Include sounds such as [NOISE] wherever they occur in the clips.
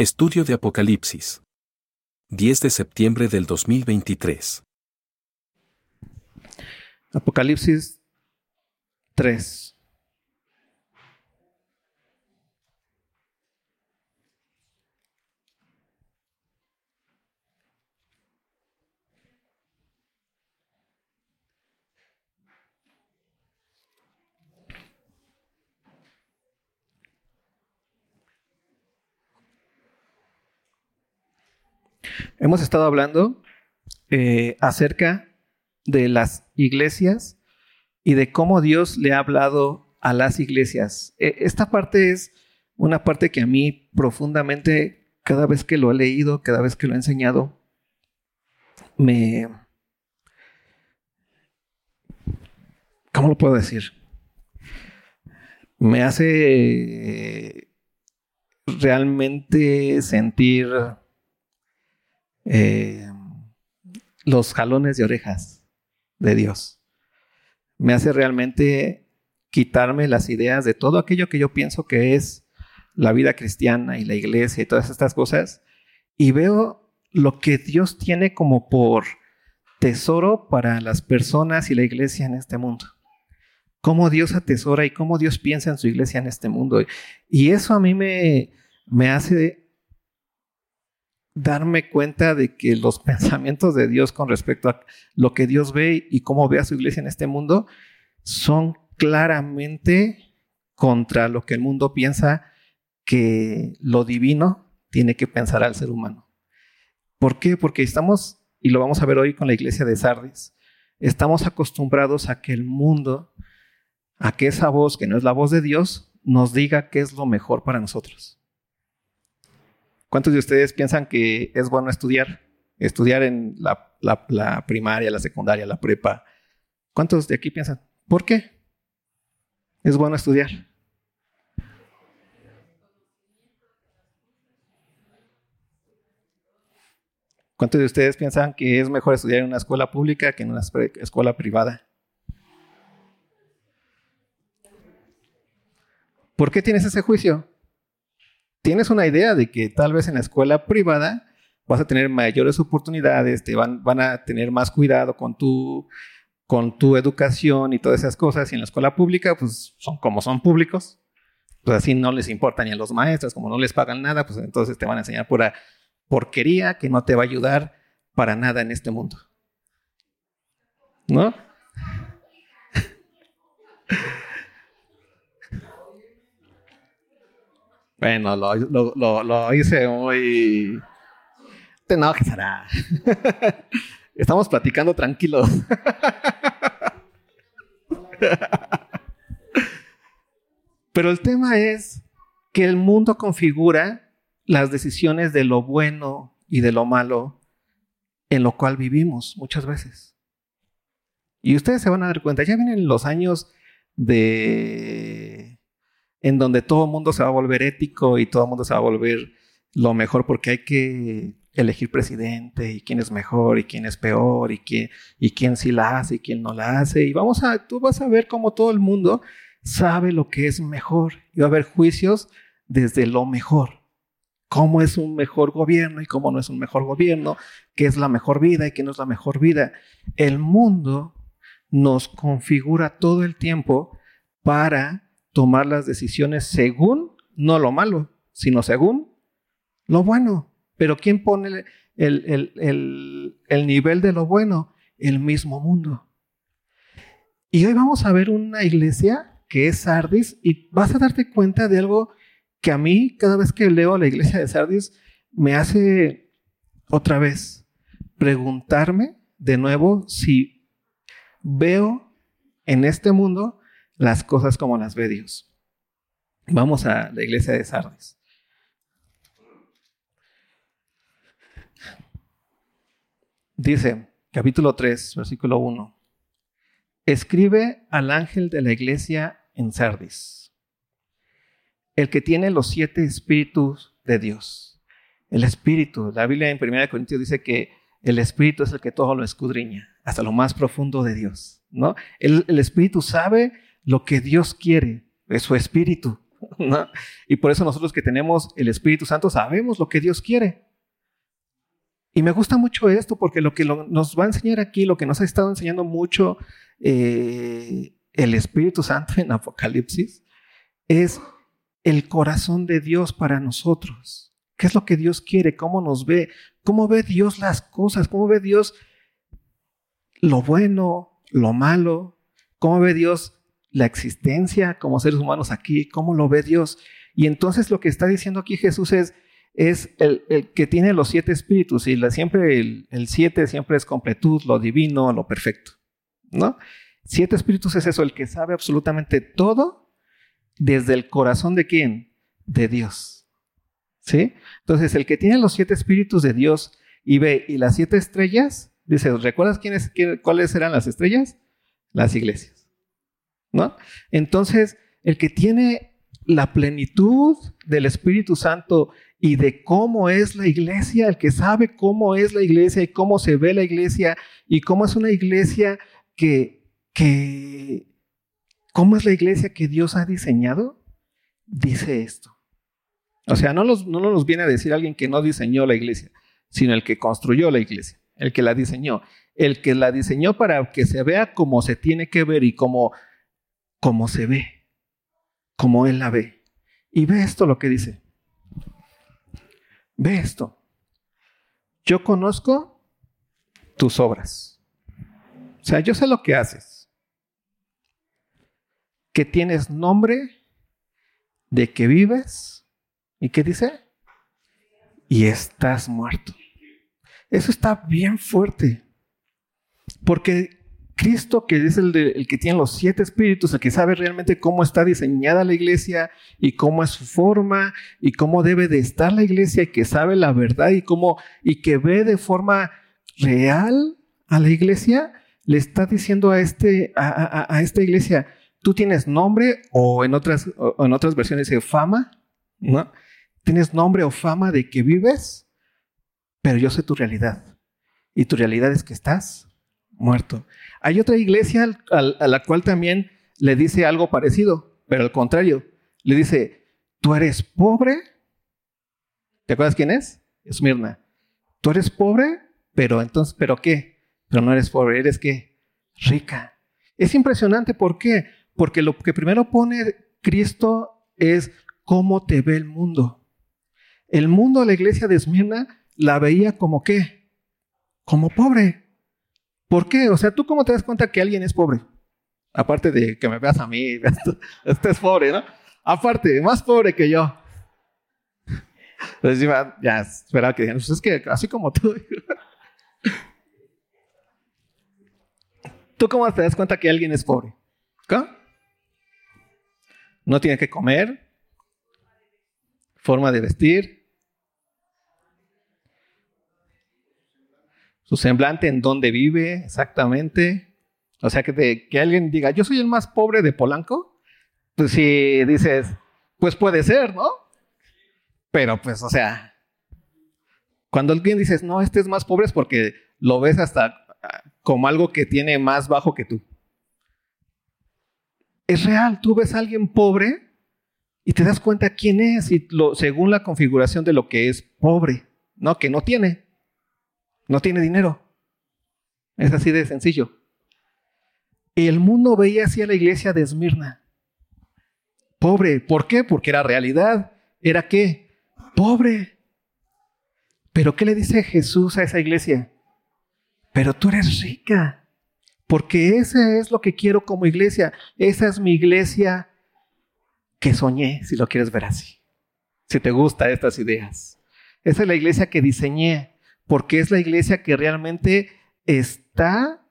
Estudio de Apocalipsis. 10 de septiembre del 2023. Apocalipsis 3. Hemos estado hablando eh, acerca de las iglesias y de cómo Dios le ha hablado a las iglesias. E, esta parte es una parte que a mí profundamente, cada vez que lo he leído, cada vez que lo he enseñado, me... ¿Cómo lo puedo decir? Me hace realmente sentir eh, los jalones de orejas de Dios. Me hace realmente quitarme las ideas de todo aquello que yo pienso que es la vida cristiana y la iglesia y todas estas cosas y veo lo que Dios tiene como por tesoro para las personas y la iglesia en este mundo. Cómo Dios atesora y cómo Dios piensa en su iglesia en este mundo. Y eso a mí me, me hace darme cuenta de que los [LAUGHS] pensamientos de Dios con respecto a lo que Dios ve y cómo ve a su iglesia en este mundo son claramente contra lo que el mundo piensa que lo divino tiene que pensar al ser humano. ¿Por qué? Porque estamos, y lo vamos a ver hoy con la iglesia de Sardis, estamos acostumbrados a que el mundo, a que esa voz, que no es la voz de Dios, nos diga qué es lo mejor para nosotros. ¿Cuántos de ustedes piensan que es bueno estudiar? Estudiar en la, primaria, la secundaria, la prepa. ¿Cuántos de aquí piensan? ¿Por qué? Es bueno estudiar. ¿Cuántos de ustedes piensan que es mejor estudiar en una escuela pública que en una escuela privada? ¿Por qué tienes ese juicio? Tienes una idea de que tal vez en la escuela privada vas a tener mayores oportunidades, te van, van a tener más cuidado con tu, con tu educación y todas esas cosas. Y en la escuela pública, pues son como son públicos, pues así no les importa ni a los maestros, como no les pagan nada, pues entonces te van a enseñar pura porquería que no te va a ayudar para nada en este mundo. ¿No? Bueno, lo, hice muy... Te enojes, Sara. Estamos platicando tranquilos. [LAUGHS] Pero el tema es que el mundo configura las decisiones de lo bueno y de lo malo en lo cual vivimos muchas veces. Y ustedes se van a dar cuenta, ya vienen los años de en donde todo el mundo se va a volver ético y todo el mundo se va a volver lo mejor porque hay que elegir presidente y quién es mejor y quién es peor y quién, y quién sí la hace y quién no la hace. Y vamos a, tú vas a ver cómo todo el mundo sabe lo que es mejor y va a haber juicios desde lo mejor. Cómo es un mejor gobierno y cómo no es un mejor gobierno, qué es la mejor vida y qué no es la mejor vida. El mundo nos configura todo el tiempo para tomar las decisiones según, no lo malo, sino según lo bueno. Pero ¿quién pone el, el, nivel de lo bueno? El mismo mundo. Y hoy vamos a ver una iglesia que es Sardis y vas a darte cuenta de algo que a mí cada vez que leo la iglesia de Sardis me hace otra vez preguntarme de nuevo si veo en este mundo las cosas como las ve Dios. Vamos a la iglesia de Sardes. Dice, capítulo 3, versículo 1. Escribe al ángel de la iglesia en Sardis, el que tiene los siete espíritus de Dios. El espíritu, la Biblia en 1 Corintios dice que el espíritu es el que todo lo escudriña, hasta lo más profundo de Dios. ¿no? El, el espíritu sabe lo que Dios quiere, es su espíritu. Y por eso nosotros que tenemos el Espíritu Santo sabemos lo que Dios quiere. Y me gusta mucho esto porque lo que nos va a enseñar aquí, lo que nos ha estado enseñando mucho eh, el Espíritu Santo en Apocalipsis, es el corazón de Dios para nosotros. ¿Qué es lo que Dios quiere? ¿Cómo nos ve? ¿Cómo ve Dios las cosas? ¿Cómo ve Dios lo bueno, lo malo? ¿Cómo ve Dios la existencia como seres humanos aquí? ¿Cómo lo ve Dios? Y entonces lo que está diciendo aquí Jesús es, es el, que tiene los siete espíritus y siempre el, el, siete siempre es completud, lo divino, lo perfecto, ¿no? Siete espíritus es eso, el que sabe absolutamente todo desde el corazón de quién? De Dios. ¿Sí? Entonces, el que tiene los siete espíritus de Dios y ve y las siete estrellas, dice, ¿recuerdas quiénes, cuáles eran las estrellas? Las iglesias. ¿No? Entonces, el que tiene la plenitud del Espíritu Santo y de cómo es la iglesia, el que sabe cómo es la iglesia y cómo se ve la iglesia y cómo es una iglesia que, que cómo es la iglesia que Dios ha diseñado, dice esto. O sea, no nos, no viene a decir alguien que no diseñó la iglesia, sino el que construyó la iglesia, el que la diseñó, el que la diseñó para que se vea como se tiene que ver y como, como se ve, como Él la ve. Y ve esto lo que dice. Ve esto. Yo conozco tus obras. O sea, yo sé lo que haces. Que tienes nombre, de que vives. ¿Y qué dice? Y estás muerto. Eso está bien fuerte. Porque Cristo, que es el, que tiene los siete espíritus, el que sabe realmente cómo está diseñada la iglesia y cómo es su forma y cómo debe de estar la iglesia y que sabe la verdad y que ve de forma real a la iglesia, le está diciendo a, este, a, esta iglesia, tú tienes nombre o en otras, o en otras versiones dice fama, ¿no? Tienes nombre o fama de que vives, pero yo sé tu realidad. Y tu realidad es que estás muerto. Hay otra iglesia a la cual también le dice algo parecido, pero al contrario, le dice, tú eres pobre. ¿Te acuerdas quién es? Esmirna. Tú eres pobre, pero entonces, ¿pero qué? Pero no eres pobre, eres qué? Rica. Es impresionante, ¿por qué? Porque lo que primero pone Cristo es cómo te ve el mundo. El mundo, la iglesia de Esmirna, la veía como qué? Como pobre. ¿Por qué? O sea, ¿tú cómo te das cuenta que alguien es pobre? Aparte de que me veas a mí, [LAUGHS] este es pobre, ¿no? Aparte, más pobre que yo. Entonces ya esperaba que digan, pues es que así como tú. [LAUGHS] ¿Tú cómo te das cuenta que alguien es pobre? ¿Qué? No tiene que comer, forma de vestir, su semblante, en dónde vive exactamente. O sea, que, que alguien diga, yo soy el más pobre de Polanco, pues si dices, pues puede ser, ¿no? Pero pues, o sea, cuando alguien dices, no, este es más pobre es porque lo ves hasta ah, como algo que tiene más bajo que tú. Es real, tú ves a alguien pobre y te das cuenta quién es y lo, según la configuración de lo que es pobre, ¿no? Que no tiene. No tiene dinero. Es así de sencillo. El mundo veía así a la iglesia de Esmirna. Pobre. ¿Por qué? Porque era realidad. ¿Era qué? Pobre. Pero ¿qué le dice Jesús a esa iglesia? Pero tú eres rica. Porque ese es lo que quiero como iglesia. Esa es mi iglesia que soñé, si lo quieres ver así. Si te gustan estas ideas. Esa es la iglesia que diseñé porque es la iglesia que realmente está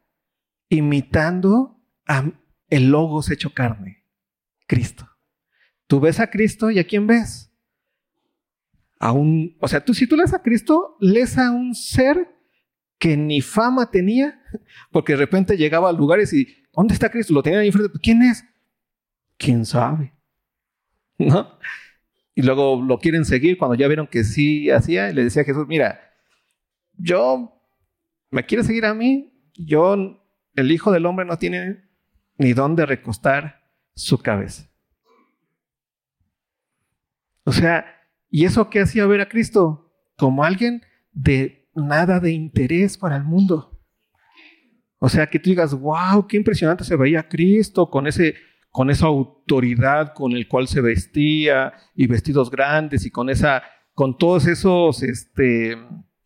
imitando a el logos hecho carne, Cristo. Tú ves a Cristo y a quién ves? A un, o sea, tú si tú lees a Cristo, lees a un ser que ni fama tenía, [LAUGHS] porque de repente llegaba a lugares y ¿dónde está Cristo? Lo tenían ahí enfrente, ¿quién es? ¿Quién sabe? ¿No? Y luego lo quieren seguir cuando ya vieron que sí hacía, y le decía a Jesús, mira, yo, ¿me quiere seguir a mí? Yo, el Hijo del Hombre no tiene ni dónde recostar su cabeza. O sea, ¿y eso qué hacía ver a Cristo? Como alguien de nada de interés para el mundo. O sea, que tú digas, wow, qué impresionante se veía Cristo con ese con esa autoridad con el cual se vestía y vestidos grandes y con esa con todos esos este,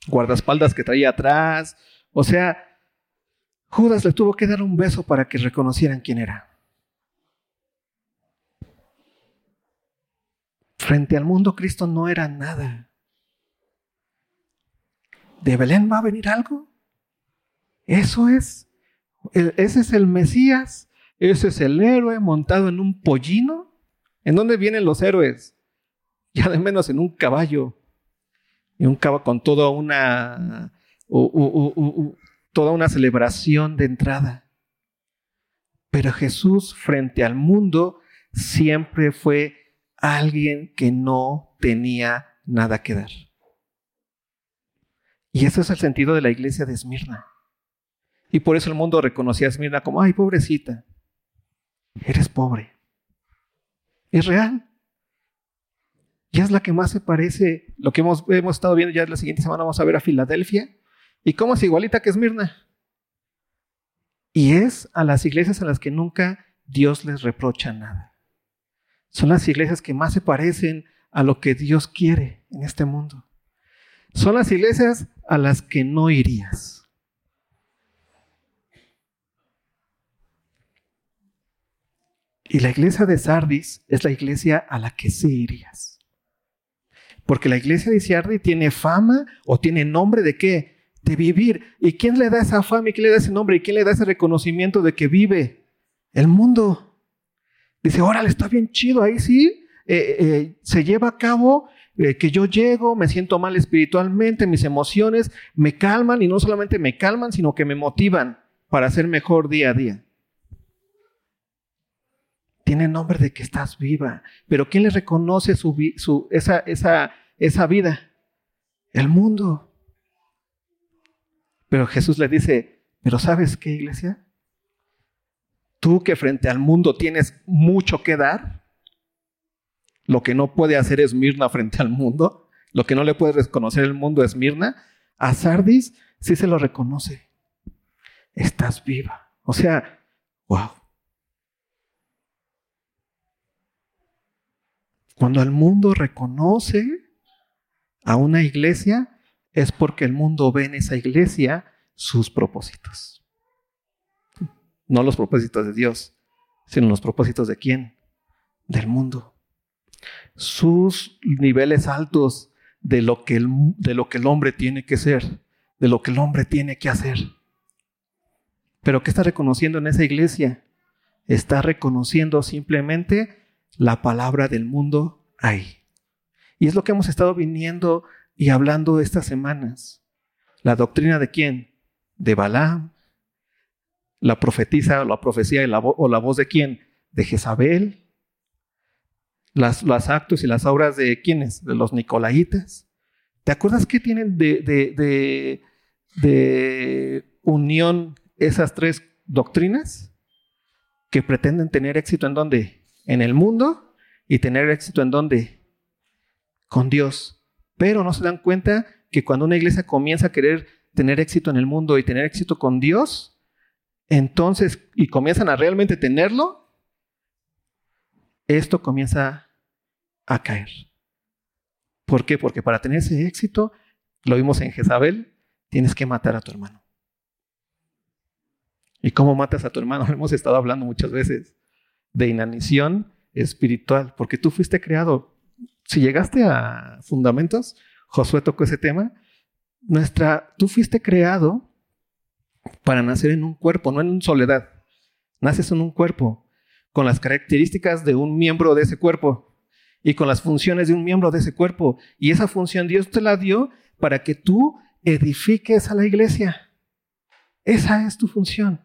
guardaespaldas que traía atrás. O sea, Judas le tuvo que dar un beso para que reconocieran quién era. Frente al mundo, Cristo no era nada. ¿De Belén va a venir algo? Eso es. Ese es el Mesías. Ese es el héroe montado en un pollino. ¿En dónde vienen los héroes? Ya de menos en un caballo. Y un caballo con toda una, toda una celebración de entrada. Pero Jesús frente al mundo siempre fue alguien que no tenía nada que dar. Y ese es el sentido de la iglesia de Esmirna. Y por eso el mundo reconocía a Esmirna como, ay, pobrecita, eres pobre. Es real. Y es la que más se parece, lo que hemos, hemos estado viendo ya la siguiente semana, vamos a ver a Filadelfia. ¿Y cómo es igualita que Esmirna? Y es a las iglesias a las que nunca Dios les reprocha nada. Son las iglesias que más se parecen a lo que Dios quiere en este mundo. Son las iglesias a las que no irías. Y la iglesia de Sardis es la iglesia a la que sí irías. Porque la iglesia de Sardis tiene fama o tiene nombre de qué? De vivir. ¿Y quién le da esa fama y quién le da ese nombre y quién le da ese reconocimiento de que vive? El mundo. Dice, órale, está bien chido, ahí sí, eh, eh, se lleva a cabo eh, que yo llego, me siento mal espiritualmente, mis emociones me calman y no solamente me calman, sino que me motivan para ser mejor día a día. Tiene nombre de que estás viva, pero ¿quién le reconoce su, esa, esa vida? El mundo. Pero Jesús le dice, pero ¿sabes qué, iglesia? Tú que frente al mundo tienes mucho que dar, lo que no puede hacer es Mirna frente al mundo, lo que no le puede reconocer el mundo es Mirna, a Sardis sí se lo reconoce. Estás viva. O sea, wow. Cuando el mundo reconoce a una iglesia, es porque el mundo ve en esa iglesia sus propósitos. No los propósitos de Dios, sino los propósitos de quién? Del mundo. Sus niveles altos de lo que el, de lo que el hombre tiene que ser, de lo que el hombre tiene que hacer. Pero ¿qué está reconociendo en esa iglesia? Está reconociendo simplemente la palabra del mundo ahí. Y es lo que hemos estado viniendo y hablando estas semanas. La doctrina de quién? De Balaam, la profetiza la profecía o la voz de quién? De Jezabel. Las, los actos y las obras de quiénes? De los Nicolaitas. ¿Te acuerdas qué tienen de, de, de unión esas tres doctrinas? Que pretenden tener éxito en dónde? En el mundo y tener éxito en dónde? Con Dios. Pero no se dan cuenta que cuando una iglesia comienza a querer tener éxito en el mundo y tener éxito con Dios, entonces, y comienzan a realmente tenerlo, esto comienza a caer. ¿Por qué? Porque para tener ese éxito, lo vimos en Jezabel, tienes que matar a tu hermano. ¿Y cómo matas a tu hermano? [LAUGHS] Hemos estado hablando muchas veces de inanición espiritual, porque tú fuiste creado. Si llegaste a fundamentos, Josué tocó ese tema. Nuestra, tú fuiste creado para nacer en un cuerpo, no en soledad. Naces en un cuerpo, con las características de un miembro de ese cuerpo y con las funciones de un miembro de ese cuerpo. Y esa función Dios te la dio para que tú edifiques a la iglesia. Esa es tu función,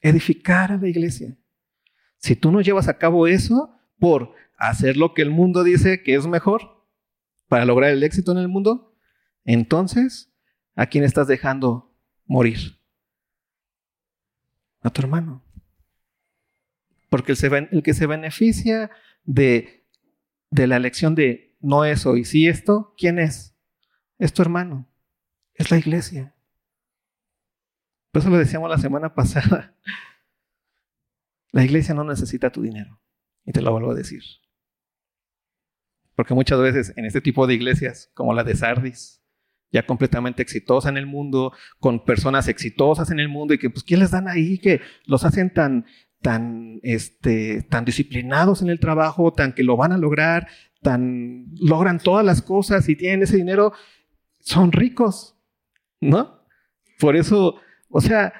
edificar a la iglesia. Si tú no llevas a cabo eso por hacer lo que el mundo dice que es mejor para lograr el éxito en el mundo, entonces, ¿a quién estás dejando morir? a tu hermano. Porque el, que se beneficia de, de la elección de no eso y sí esto, ¿quién es? Es tu hermano, es la iglesia. Por eso lo decíamos la semana [LAUGHS] pasada. La iglesia no necesita tu dinero. Y te lo vuelvo a decir. Porque muchas veces en este tipo de iglesias, como la de Sardis, ya completamente exitosa en el mundo, con personas exitosas en el mundo y que, pues, ¿qué les dan ahí? Que los hacen tan, tan, este, tan disciplinados en el trabajo, tan que lo van a lograr, tan logran todas las cosas y tienen ese dinero, son ricos, ¿no? Por eso, o sea,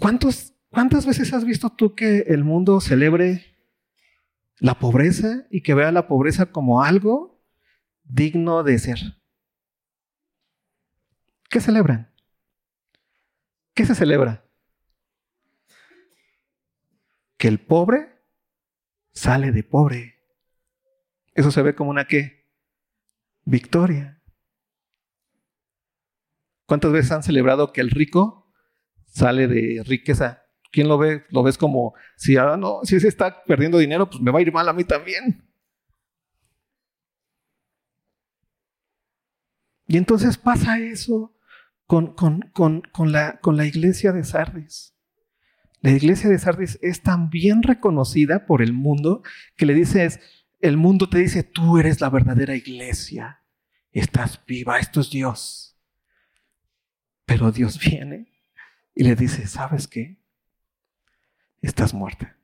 ¿cuántos, ¿cuántas veces has visto tú que el mundo celebre la pobreza y que vea la pobreza como algo digno de ser? ¿Qué celebran? ¿Qué se celebra? que el pobre sale de pobre. Eso se ve como una qué? Victoria. ¿Cuántas veces han celebrado que el rico sale de riqueza? ¿Quién lo ve? Lo ves como si ah, no, si ese está perdiendo dinero, pues me va a ir mal a mí también. Y entonces pasa eso con, con, la, con la iglesia de Sardis. La iglesia de Sardis es tan bien reconocida por el mundo que le dices, el mundo te dice, tú eres la verdadera iglesia, estás viva, esto es Dios. Pero Dios viene y le dice, ¿sabes qué? Estás muerta.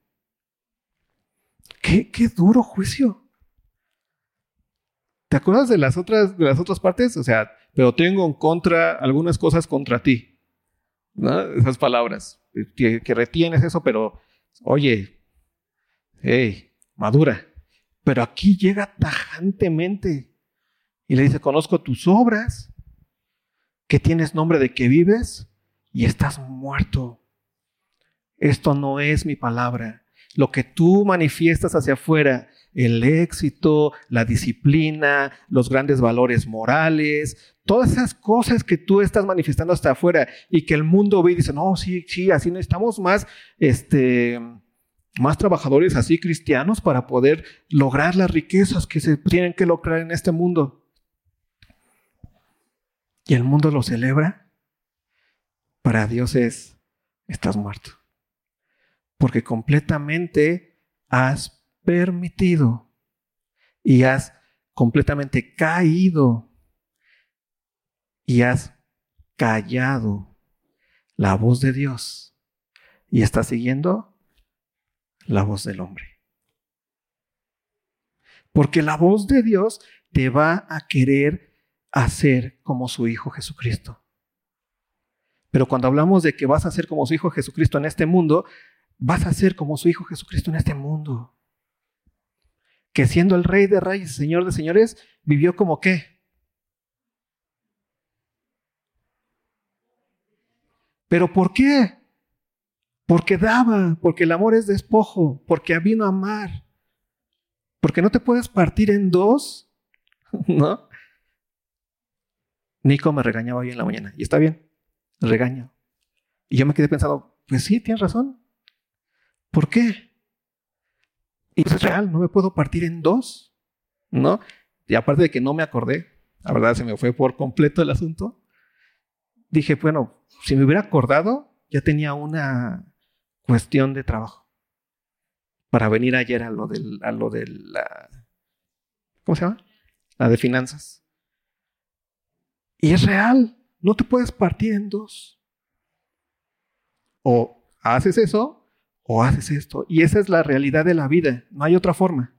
Qué, qué duro juicio. ¿Te acuerdas de las otras, de las otras partes? O sea, pero tengo en contra algunas cosas contra ti. Esas palabras que, retienes eso, pero oye, hey, madura. Pero aquí llega tajantemente y le dice, conozco tus obras, que tienes nombre de que vives y estás muerto. Esto no es mi palabra. Lo que tú manifiestas hacia afuera, el éxito, la disciplina, los grandes valores morales, todas esas cosas que tú estás manifestando hasta afuera y que el mundo ve y dice, no, sí, sí, así necesitamos más, este, más trabajadores así cristianos para poder lograr las riquezas que se tienen que lograr en este mundo. Y el mundo lo celebra. Para Dios es, estás muerto. Porque completamente has permitido y has completamente caído y has callado la voz de Dios y estás siguiendo la voz del hombre. Porque la voz de Dios te va a querer hacer como su Hijo Jesucristo. Pero cuando hablamos de que vas a ser como su Hijo Jesucristo en este mundo, vas a ser como su Hijo Jesucristo en este mundo. Que siendo el Rey de Reyes, Señor de Señores, vivió como qué? ¿Pero por qué? Porque daba, porque el amor es despojo, porque vino a amar, porque no te puedes partir en dos, [LAUGHS] ¿no? Nico me regañaba hoy en la mañana, y está bien, regaño. Y yo me quedé pensando, pues sí, tienes razón. ¿Por qué? Y pues es real, no me puedo partir en dos, ¿no? Y aparte de que no me acordé, la verdad se me fue por completo el asunto, dije, bueno, si me hubiera acordado, ya tenía una cuestión de trabajo para venir ayer a lo del, a lo de la, ¿cómo se llama? La de finanzas. Y es real, no te puedes partir en dos. O haces eso o haces esto. Y esa es la realidad de la vida, no hay otra forma.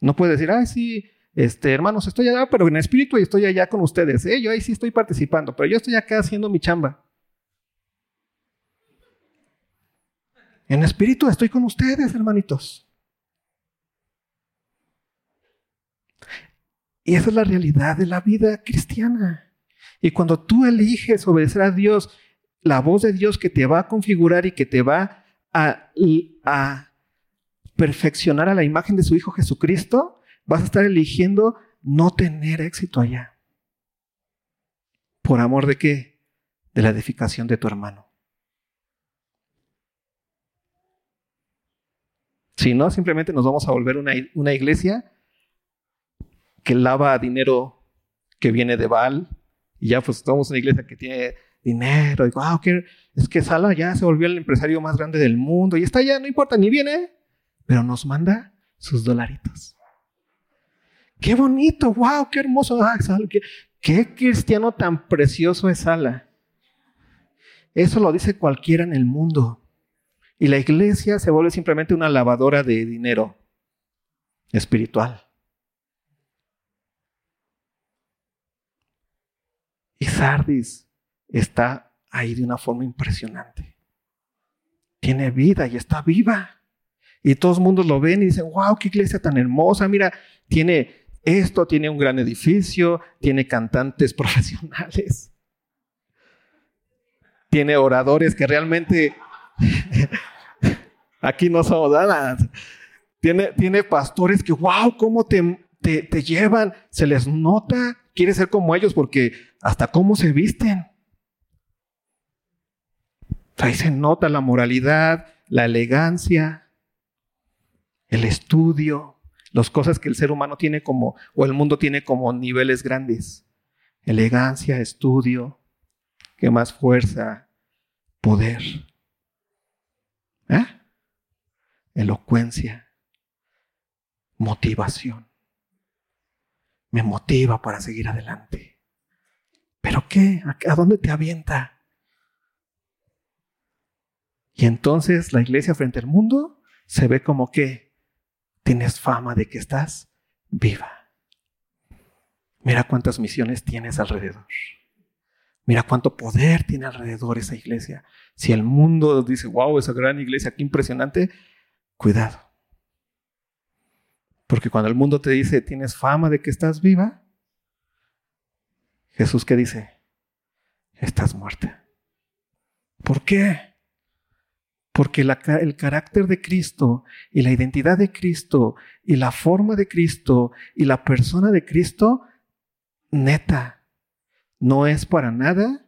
No puedes decir, ay, sí, este, hermanos, estoy allá, pero en espíritu y estoy allá con ustedes. ¿eh? Yo ahí sí estoy participando, pero yo estoy acá haciendo mi chamba. En espíritu estoy con ustedes, hermanitos. Y esa es la realidad de la vida cristiana. Y cuando tú eliges obedecer a Dios, la voz de Dios que te va a configurar y que te va a, perfeccionar a la imagen de su Hijo Jesucristo, vas a estar eligiendo no tener éxito allá. ¿Por amor de qué? De la edificación de tu hermano. Si no, simplemente nos vamos a volver una, una iglesia que lava dinero que viene de Baal. Y ya pues en una iglesia que tiene dinero. Y wow, es que Sala ya se volvió el empresario más grande del mundo. Y está ya, no importa, ni viene. Pero nos manda sus dolaritos. Qué bonito, wow, qué hermoso. Ah, qué, qué cristiano tan precioso es Sala. Eso lo dice cualquiera en el mundo. Y la iglesia se vuelve simplemente una lavadora de dinero espiritual. Y Sardis está ahí de una forma impresionante. Tiene vida y está viva. Y todos los mundos lo ven y dicen, wow, qué iglesia tan hermosa. Mira, tiene esto, tiene un gran edificio, tiene cantantes [LAUGHS] profesionales, tiene oradores que realmente [LAUGHS] aquí no somos nada. Tiene, tiene pastores que, wow, cómo te, te, te llevan, se les nota, quiere ser como ellos porque hasta cómo se visten. Ahí se nota la moralidad, la elegancia, el estudio, las cosas que el ser humano tiene como, o el mundo tiene como niveles grandes. Elegancia, estudio, ¿qué más fuerza? Poder. ¿Eh? Elocuencia, motivación. Me motiva para seguir adelante. ¿Pero qué? ¿A dónde te avienta? Y entonces la iglesia frente al mundo se ve como que tienes fama de que estás viva. Mira cuántas misiones tienes alrededor. Mira cuánto poder tiene alrededor esa iglesia. Si el mundo dice, wow, esa gran iglesia, qué impresionante, cuidado. Porque cuando el mundo te dice, tienes fama de que estás viva, Jesús que dice, estás muerta. ¿Por qué? Porque el carácter de Cristo y la identidad de Cristo y la forma de Cristo y la persona de Cristo, neta, no es para nada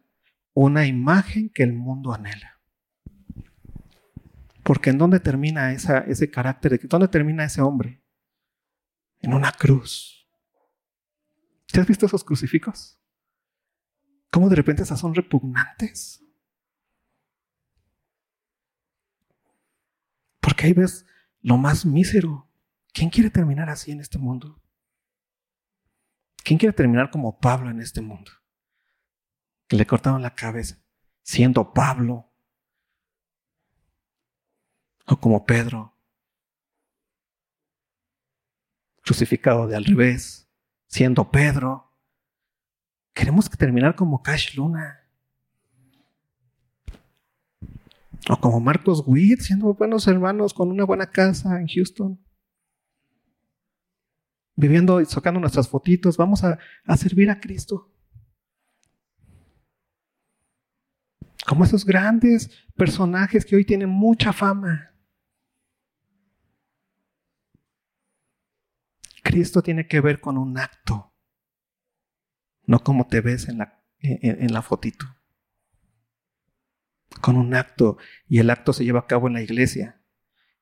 una imagen que el mundo anhela. Porque ¿en dónde termina ese carácter? De, ¿Dónde termina ese hombre? En una cruz. ¿Te has visto esos crucifijos? ¿Cómo de repente esas son repugnantes? Porque ahí ves lo más mísero. ¿Quién quiere terminar así en este mundo? ¿Quién quiere terminar como Pablo en este mundo? Que le cortaron la cabeza, siendo Pablo. O como Pedro, crucificado de al revés, siendo Pedro. Queremos terminar como Cash Luna. O como Marcos Witt, siendo buenos hermanos con una buena casa en Houston. Viviendo y sacando nuestras fotitos. Vamos a, a servir a Cristo. Como esos grandes personajes que hoy tienen mucha fama. Cristo tiene que ver con un acto no como te ves en la, en, la fotito. Con un acto, y el acto se lleva a cabo en la iglesia,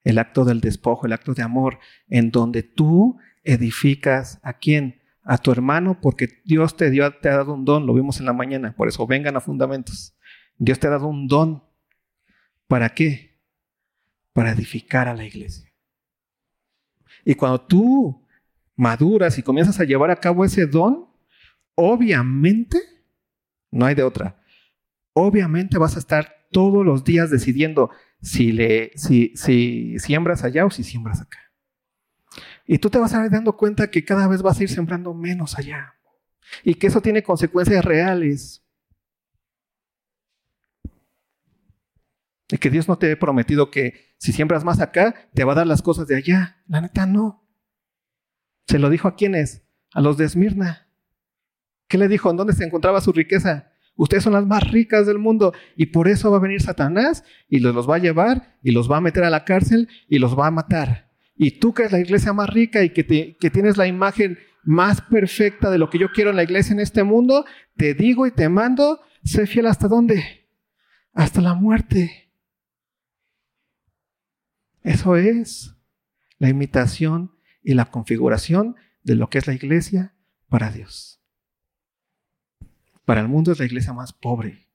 el acto del despojo, el acto de amor, en donde tú edificas a quién? A tu hermano, porque Dios te, dio, te ha dado un don, lo vimos en la mañana, por eso vengan a fundamentos. Dios te ha dado un don. ¿Para qué? Para edificar a la iglesia. Y cuando tú maduras y comienzas a llevar a cabo ese don, obviamente, no hay de otra, obviamente vas a estar todos los días decidiendo si, le, si, si siembras allá o si siembras acá. Y tú te vas a ir dando cuenta que cada vez vas a ir sembrando menos allá. Y que eso tiene consecuencias reales. Y que Dios no te ha prometido que si siembras más acá, te va a dar las cosas de allá. La neta no. Se lo dijo a quienes? A los de Esmirna. ¿Qué le dijo? ¿En dónde se encontraba su riqueza? Ustedes son las más ricas del mundo y por eso va a venir Satanás y los, va a llevar y los va a meter a la cárcel y los va a matar. Y tú que es la iglesia más rica y que, que tienes la imagen más perfecta de lo que yo quiero en la iglesia en este mundo, te digo y te mando, sé fiel hasta dónde? Hasta la muerte. Eso es la imitación y la configuración de lo que es la iglesia para Dios. Para el mundo es la iglesia más pobre,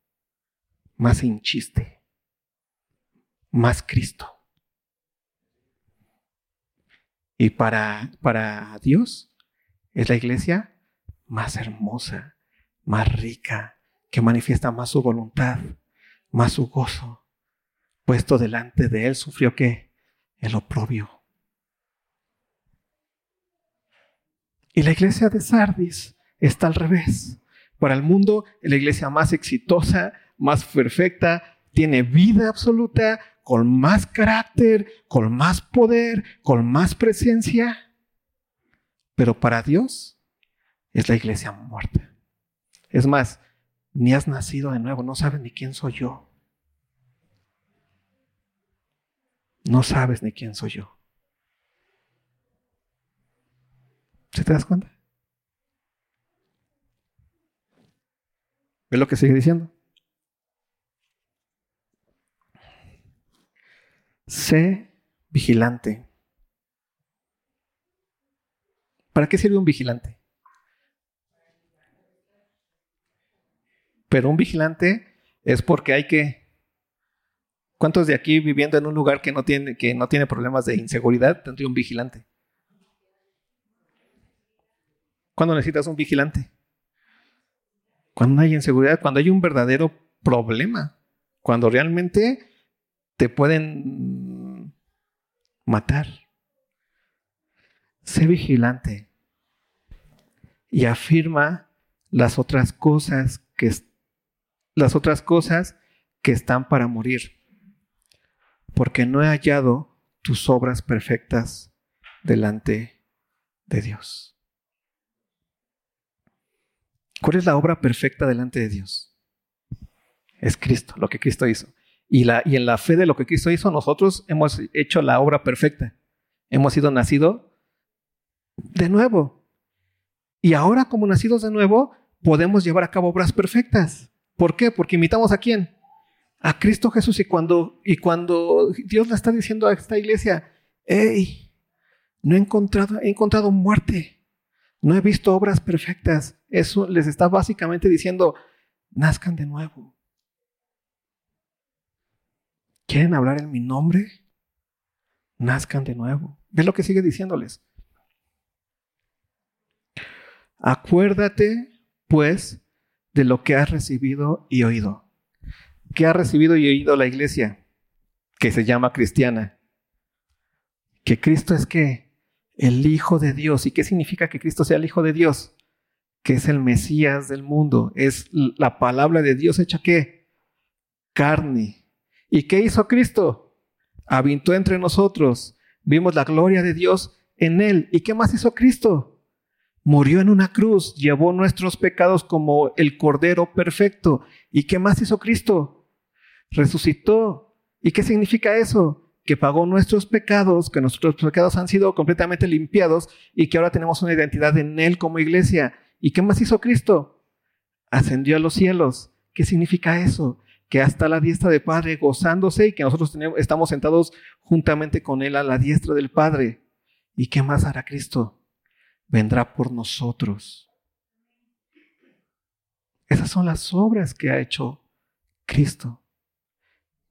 más sin chiste, más Cristo. Y para, para Dios es la iglesia más hermosa, más rica, que manifiesta más su voluntad, más su gozo. Puesto delante de él, sufrió que el oprobio. Y la iglesia de Sardis está al revés. Para el mundo, la iglesia más exitosa, más perfecta, tiene vida absoluta, con más carácter, con más poder, con más presencia. Pero para Dios es la iglesia muerta. Es más, ni has nacido de nuevo, no sabes ni quién soy yo. No sabes ni quién soy yo. ¿Se te das cuenta? ¿Ves lo que sigue diciendo? Sé vigilante. ¿Para qué sirve un vigilante? Pero un vigilante es porque hay que... ¿Cuántos de aquí viviendo en un lugar que no tiene, que no tiene problemas de inseguridad tendría un vigilante? ¿Cuándo necesitas un vigilante? Cuando hay inseguridad, cuando hay un verdadero problema, cuando realmente te pueden matar. Sé vigilante y afirma las otras cosas que las otras cosas que están para morir, porque no he hallado tus obras perfectas delante de Dios. ¿Cuál es la obra perfecta delante de Dios? Es Cristo, lo que Cristo hizo. Y, la, y en la fe de lo que Cristo hizo, nosotros hemos hecho la obra perfecta. Hemos sido nacidos de nuevo. Y ahora, como nacidos de nuevo, podemos llevar a cabo obras perfectas. ¿Por qué? Porque imitamos a quién? A Cristo Jesús. Y cuando, y cuando Dios le está diciendo a esta iglesia, hey, no he encontrado, he encontrado muerte. No he visto obras perfectas. Eso les está básicamente diciendo, nazcan de nuevo. ¿Quieren hablar en mi nombre? Nazcan de nuevo. ¿Ves lo que sigue diciéndoles? Acuérdate, pues, de lo que has recibido y oído. ¿Qué ha recibido y oído la iglesia? Que se llama cristiana. Que Cristo es que el Hijo de Dios. ¿Y qué significa que Cristo sea el Hijo de Dios? Que es el Mesías del mundo. Es la palabra de Dios hecha qué? Carne. ¿Y qué hizo Cristo? Habitó entre nosotros. Vimos la gloria de Dios en él. ¿Y qué más hizo Cristo? Murió en una cruz, llevó nuestros pecados como el Cordero perfecto. ¿Y qué más hizo Cristo? Resucitó. ¿Y qué significa eso? que pagó nuestros pecados, que nuestros pecados han sido completamente limpiados y que ahora tenemos una identidad en Él como iglesia. ¿Y qué más hizo Cristo? Ascendió a los cielos. ¿Qué significa eso? Que hasta la diestra del Padre gozándose y que nosotros estamos sentados juntamente con Él a la diestra del Padre. ¿Y qué más hará Cristo? Vendrá por nosotros. Esas son las obras que ha hecho Cristo.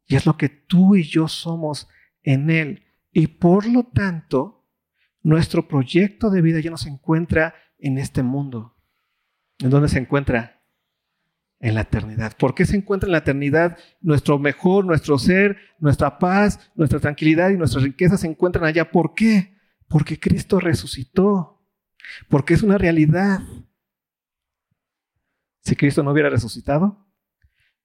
Y es lo que tú y yo somos en Él. Y por lo tanto, nuestro proyecto de vida ya no se encuentra en este mundo. ¿En dónde se encuentra? En la eternidad. ¿Por qué se encuentra en la eternidad? Nuestro mejor, nuestro ser, nuestra paz, nuestra tranquilidad y nuestras riquezas se encuentran allá. ¿Por qué? Porque Cristo resucitó. Porque es una realidad. Si Cristo no hubiera resucitado,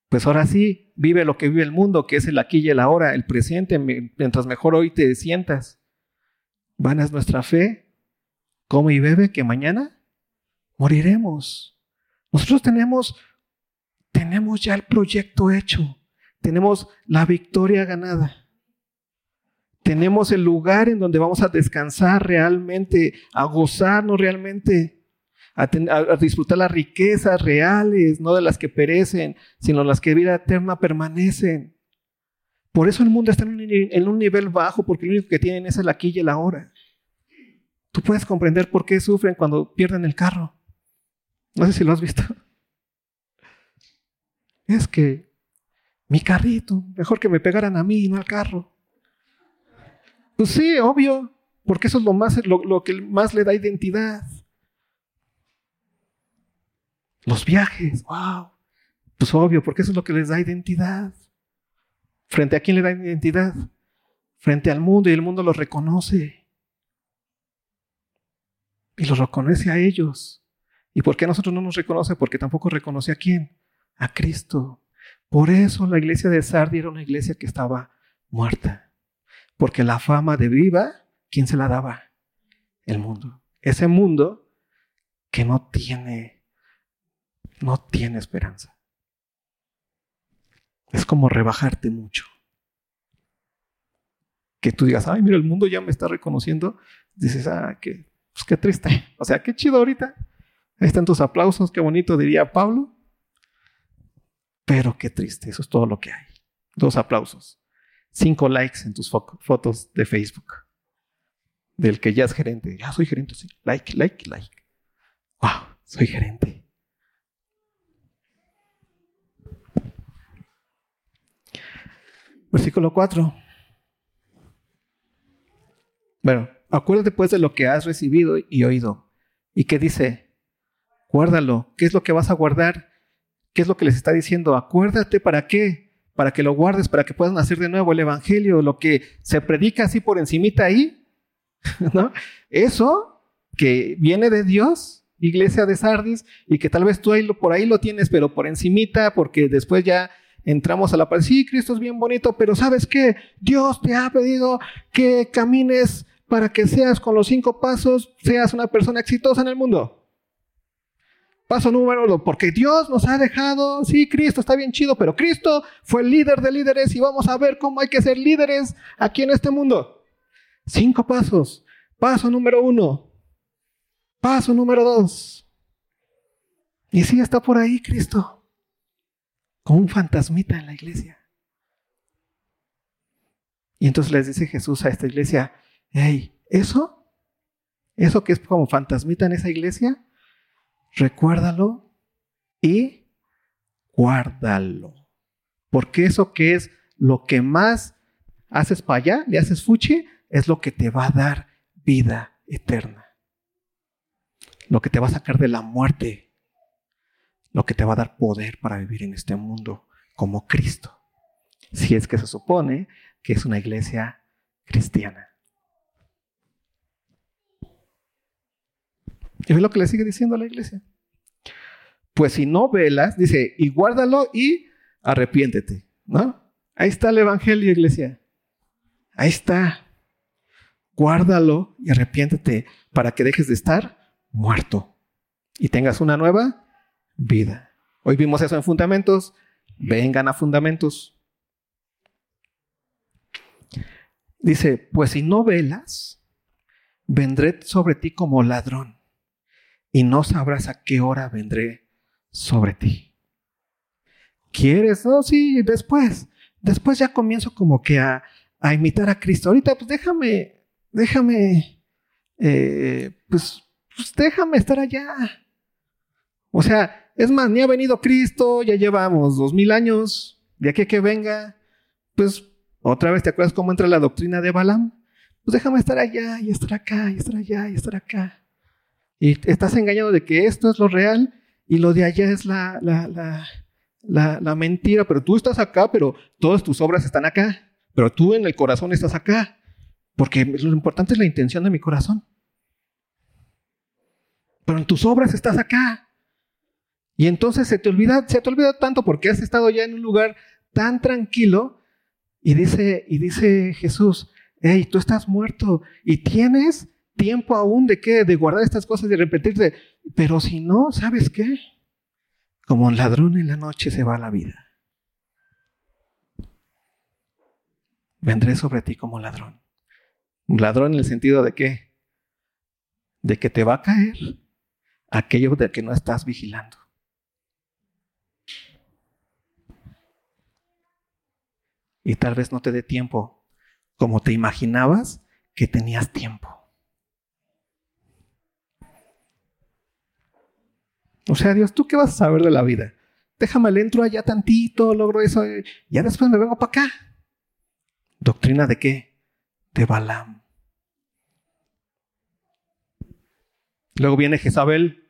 pues ahora sí, vive lo que vive el mundo, que es el aquí y el ahora, el presente, mientras mejor hoy te sientas. Vana es nuestra fe, come y bebe, que mañana moriremos. Nosotros tenemos, tenemos ya el proyecto hecho, tenemos la victoria ganada. Tenemos el lugar en donde vamos a descansar realmente, a gozarnos realmente a, disfrutar las riquezas reales, no de las que perecen, sino las que vida eterna permanecen. Por eso el mundo está en un, nivel bajo, porque lo único que tienen es el aquí y el ahora. Tú puedes comprender por qué sufren cuando pierden el carro. No sé si lo has visto. Es que mi carrito, mejor que me pegaran a mí, no al carro. Pues sí, obvio, porque eso es lo, más, lo, que más le da identidad. Los viajes, wow. Pues obvio, porque eso es lo que les da identidad. ¿Frente a quién le da identidad? Frente al mundo y el mundo los reconoce. Y los reconoce a ellos. ¿Y por qué a nosotros no nos reconoce? Porque tampoco reconoce a quién? A Cristo. Por eso la iglesia de Sardi era una iglesia que estaba muerta. Porque la fama de viva, ¿quién se la daba? El mundo. Ese mundo que no tiene, no tiene esperanza. Es como rebajarte mucho. Que tú digas, ay, mira, el mundo ya me está reconociendo. Dices, ah, qué, pues qué triste. O sea, qué chido ahorita. Ahí están tus aplausos, qué bonito diría Pablo. Pero qué triste, eso es todo lo que hay. Dos aplausos. Cinco likes en tus fotos de Facebook. Del que ya es gerente. Ya soy gerente, sí. Like, like, like. Wow, soy gerente. Versículo 4. Bueno, acuérdate pues de lo que has recibido y oído. ¿Y qué dice? Guárdalo. ¿Qué es lo que vas a guardar? ¿Qué es lo que les está diciendo? Acuérdate para qué, para que lo guardes, para que puedas nacer de nuevo el Evangelio, lo que se predica así por encimita ahí, [LAUGHS] ¿no? Eso que viene de Dios, iglesia de Sardis, y que tal vez tú por ahí lo tienes, pero por encimita, porque después ya entramos a la paz. Sí, Cristo es bien bonito, pero ¿sabes qué? Dios te ha pedido que camines para que seas con los cinco pasos, seas una persona exitosa en el mundo. Paso número dos, porque Dios nos ha dejado, sí, Cristo está bien chido, pero Cristo fue el líder de líderes y vamos a ver cómo hay que ser líderes aquí en este mundo. Cinco pasos. Paso número uno. Paso número dos. Y sí está por ahí Cristo, como un fantasmita en la iglesia. Y entonces les dice Jesús a esta iglesia, hey, eso, eso que es como fantasmita en esa iglesia, recuérdalo y guárdalo. Porque eso que es lo que más haces para allá, le haces fuchi, es lo que te va a dar vida eterna. Lo que te va a sacar de la muerte. Lo que te va a dar poder para vivir en este mundo como Cristo. Si es que se supone que es una iglesia cristiana. ¿Y ve lo que le sigue diciendo a la iglesia? Pues si no velas, dice, y guárdalo y arrepiéntete, ¿no? Ahí está el Evangelio, iglesia. Ahí está. Guárdalo y arrepiéntete para que dejes de estar muerto y tengas una nueva vida. Hoy vimos eso en fundamentos. Vengan a fundamentos. Dice, pues si no velas, vendré sobre ti como ladrón y no sabrás a qué hora vendré sobre ti. ¿Quieres? No, sí, después. Después ya comienzo como que a, imitar a Cristo. Ahorita, pues déjame, déjame, eh, pues, pues déjame estar allá. O sea, es más, ni ha venido Cristo, ya llevamos dos mil años, de aquí a que venga, pues otra vez te acuerdas cómo entra la doctrina de Balaam. Pues déjame estar allá y estar acá y estar allá y estar acá. Y estás engañado de que esto es lo real y lo de allá es la, la, mentira, pero tú estás acá, pero todas tus obras están acá, pero tú en el corazón estás acá, porque lo importante es la intención de mi corazón. Pero en tus obras estás acá. Y entonces se te olvida, se te olvida tanto porque has estado ya en un lugar tan tranquilo y dice, y dice Jesús, hey, tú estás muerto y tienes tiempo aún de qué, de guardar estas cosas y repetirte. Pero si no, ¿sabes qué? Como un ladrón en la noche se va la vida. Vendré sobre ti como ladrón. Un ladrón en el sentido de qué? De que te va a caer aquello de que no estás vigilando. Y tal vez no te dé tiempo como te imaginabas que tenías tiempo. O sea, Dios, ¿tú qué vas a saber de la vida? Déjame le entro allá tantito, logro eso, ya después me vengo para acá. ¿Doctrina de qué? De Balaam. Luego viene Jezabel.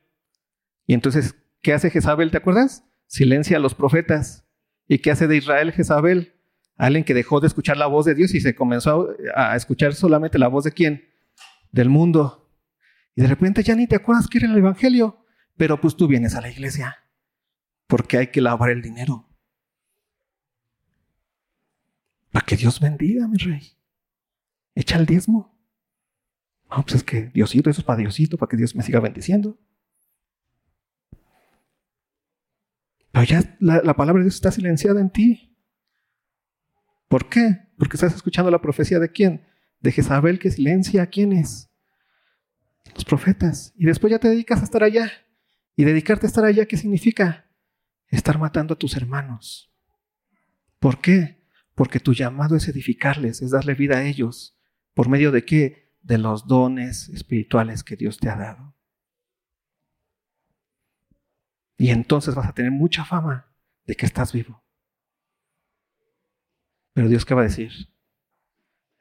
Y entonces, ¿qué hace Jezabel? ¿Te acuerdas? Silencia a los profetas. ¿Y qué hace de Israel Jezabel? Alguien que dejó de escuchar la voz de Dios y se comenzó a escuchar solamente la voz de quién? Del mundo. Y de repente ya ni te acuerdas que era el Evangelio. Pero pues tú vienes a la iglesia. Porque hay que lavar el dinero. Para que Dios bendiga, mi rey. Echa el diezmo. No, pues es que Diosito, eso es para Diosito, para que Dios me siga bendiciendo. Pero ya la, palabra de Dios está silenciada en ti. ¿Por qué? Porque estás escuchando la profecía de quién? De Jezabel que silencia a quiénes? Los profetas. Y después ya te dedicas a estar allá. ¿Y dedicarte a estar allá qué significa? Estar matando a tus hermanos. ¿Por qué? Porque tu llamado es edificarles, es darle vida a ellos. ¿Por medio de qué? De los dones espirituales que Dios te ha dado. Y entonces vas a tener mucha fama de que estás vivo. Pero Dios qué va a decir?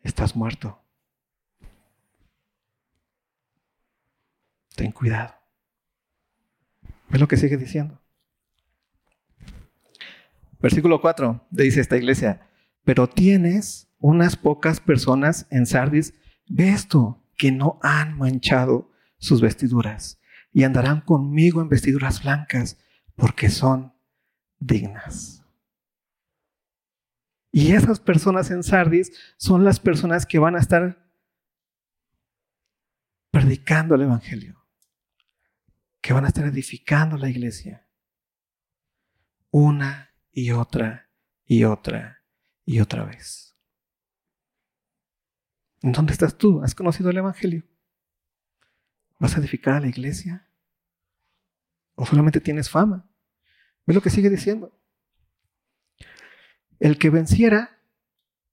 Estás muerto. Ten cuidado. ¿Ves lo que sigue diciendo? Versículo 4 dice esta iglesia, pero tienes unas pocas personas en Sardis, ve esto, que no han manchado sus vestiduras y andarán conmigo en vestiduras blancas porque son dignas. Y esas personas en Sardis son las personas que van a estar predicando el Evangelio, que van a estar edificando la iglesia una y otra y otra y otra vez. ¿En dónde estás tú? ¿Has conocido el Evangelio? ¿Vas a edificar a la iglesia? ¿O solamente tienes fama? ¿Ves lo que sigue diciendo? El que venciera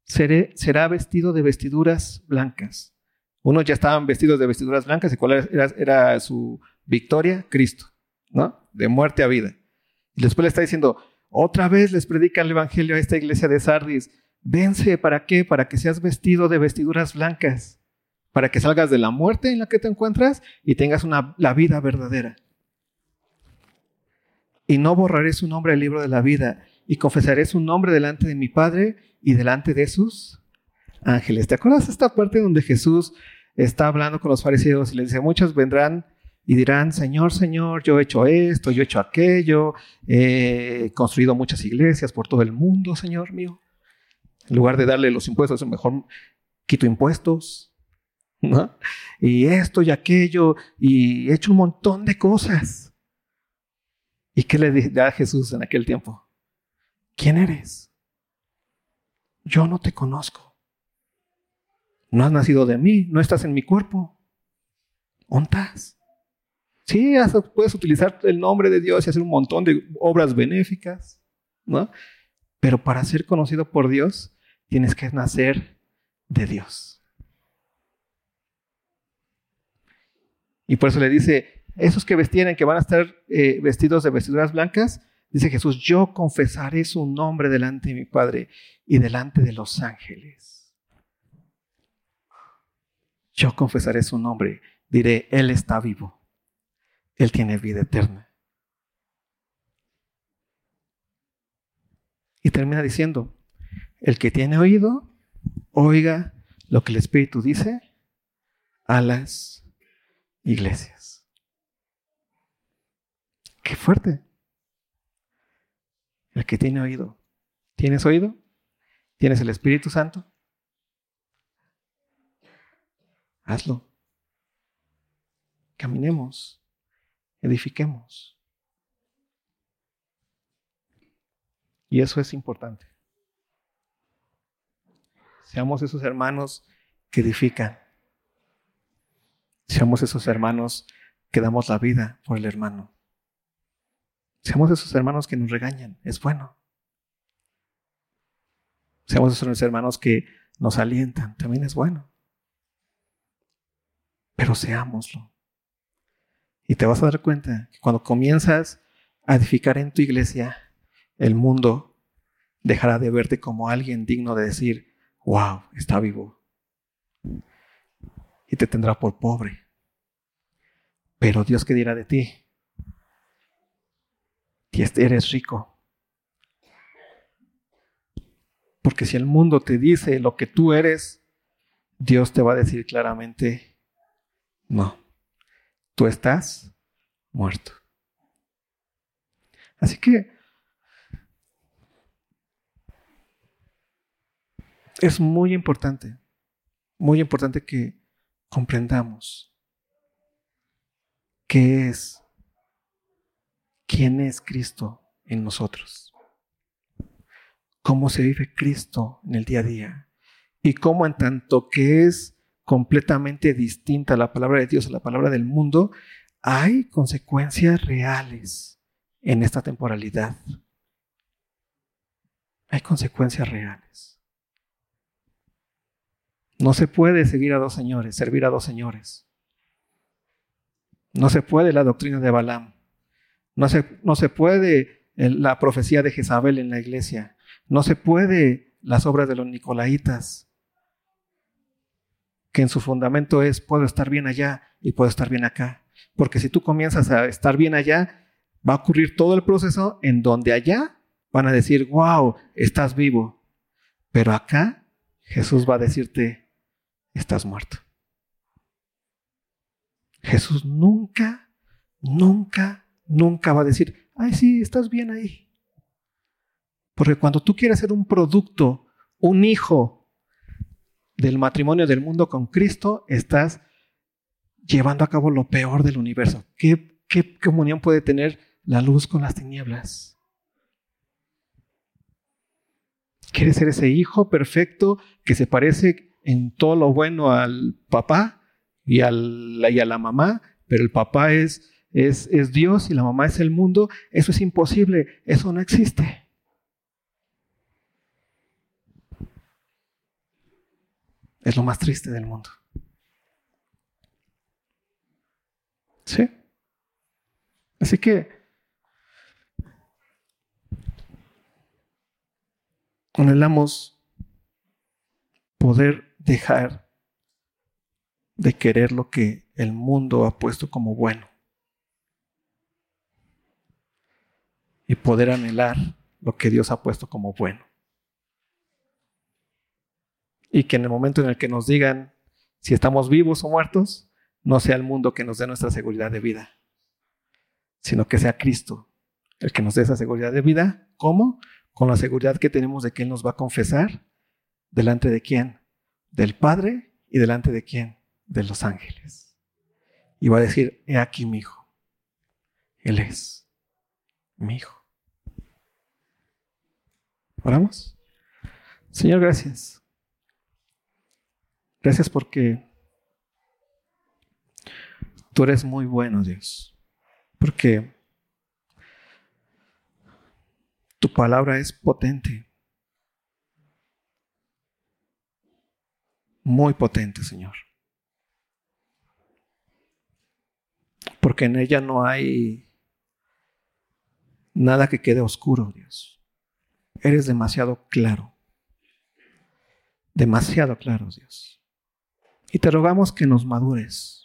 será vestido de vestiduras blancas. Unos ya estaban vestidos de vestiduras blancas y cuál era, su victoria? Cristo, ¿no? De muerte a vida. Y después le está diciendo, otra vez les predica el Evangelio a esta iglesia de Sardis. Vence, ¿para qué? Para que seas vestido de vestiduras blancas para que salgas de la muerte en la que te encuentras y tengas una, la vida verdadera. Y no borraré su nombre del libro de la vida y confesaré su nombre delante de mi Padre y delante de sus ángeles. ¿Te acuerdas esta parte donde Jesús está hablando con los fariseos y les dice, muchos vendrán y dirán, Señor, Señor, yo he hecho esto, yo he hecho aquello, he construido muchas iglesias por todo el mundo, Señor mío. En lugar de darle los impuestos, mejor quito impuestos, y esto y aquello, y he hecho un montón de cosas. ¿Y qué le a Jesús en aquel tiempo? ¿Quién eres? Yo no te conozco. No has nacido de mí, no estás en mi cuerpo. ¿Ontas? Sí, puedes utilizar el nombre de Dios y hacer un montón de obras benéficas, ¿no? Pero para ser conocido por Dios, tienes que nacer de Dios. Y por eso le dice, esos que vestieren, que van a estar eh, vestidos de vestiduras blancas, dice Jesús, yo confesaré su nombre delante de mi Padre y delante de los ángeles. Yo confesaré su nombre, diré, Él está vivo, Él tiene vida eterna. Y termina diciendo, el que tiene oído, oiga lo que el Espíritu dice a las iglesias. Qué fuerte. El que tiene oído. ¿Tienes oído? ¿Tienes el Espíritu Santo? Hazlo. Caminemos. Edifiquemos. Y eso es importante. Seamos esos hermanos que edifican. Seamos esos hermanos que damos la vida por el hermano. Seamos esos hermanos que nos regañan. Es bueno. Seamos esos hermanos que nos alientan. También es bueno. Pero seámoslo. Y te vas a dar cuenta que cuando comienzas a edificar en tu iglesia, el mundo dejará de verte como alguien digno de decir, wow, está vivo. Y te tendrá por pobre. Pero Dios qué dirá de ti? Eres rico. Porque si el mundo te dice lo que tú eres, Dios te va a decir claramente, no, tú estás muerto. Así que es muy importante, muy importante que comprendamos qué es, quién es Cristo en nosotros, cómo se vive Cristo en el día a día y cómo en tanto que es completamente distinta la palabra de Dios a la palabra del mundo, hay consecuencias reales en esta temporalidad. Hay consecuencias reales. No se puede seguir a dos señores, servir a dos señores. No se puede la doctrina de Balaam. No se, no se puede la profecía de Jezabel en la iglesia. No se puede las obras de los Nicolaitas que en su fundamento es puedo estar bien allá y puedo estar bien acá. Porque si tú comienzas a estar bien allá, va a ocurrir todo el proceso en donde allá van a decir, wow, estás vivo. Pero acá Jesús va a decirte, estás muerto. Jesús nunca, nunca, nunca va a decir, ay, sí, estás bien ahí. Porque cuando tú quieres ser un producto, un hijo del matrimonio del mundo con Cristo, estás llevando a cabo lo peor del universo. ¿Qué, comunión puede tener la luz con las tinieblas? ¿Quieres ser ese hijo perfecto que se parece en todo lo bueno al papá y, y a la mamá, pero el papá es, es, es Dios y la mamá es el mundo? Eso es imposible, eso no existe. Es lo más triste del mundo. ¿Sí? Así que anhelamos poder dejar de querer lo que el mundo ha puesto como bueno y poder anhelar lo que Dios ha puesto como bueno y que en el momento en el que nos digan si estamos vivos o muertos, no sea el mundo que nos dé nuestra seguridad de vida, sino que sea Cristo el que nos dé esa seguridad de vida. ¿Cómo? Con la seguridad que tenemos de que Él nos va a confesar delante de quién? Del Padre y delante de quién? De los ángeles. Y va a decir, he aquí mi hijo. Él es mi hijo. ¿Oramos? Señor, gracias. Gracias porque tú eres muy bueno, Dios. Porque tu palabra es potente. Muy potente, Señor. Porque en ella no hay nada que quede oscuro, Dios. Eres demasiado claro. Demasiado claro, Dios. Y te rogamos que nos madures,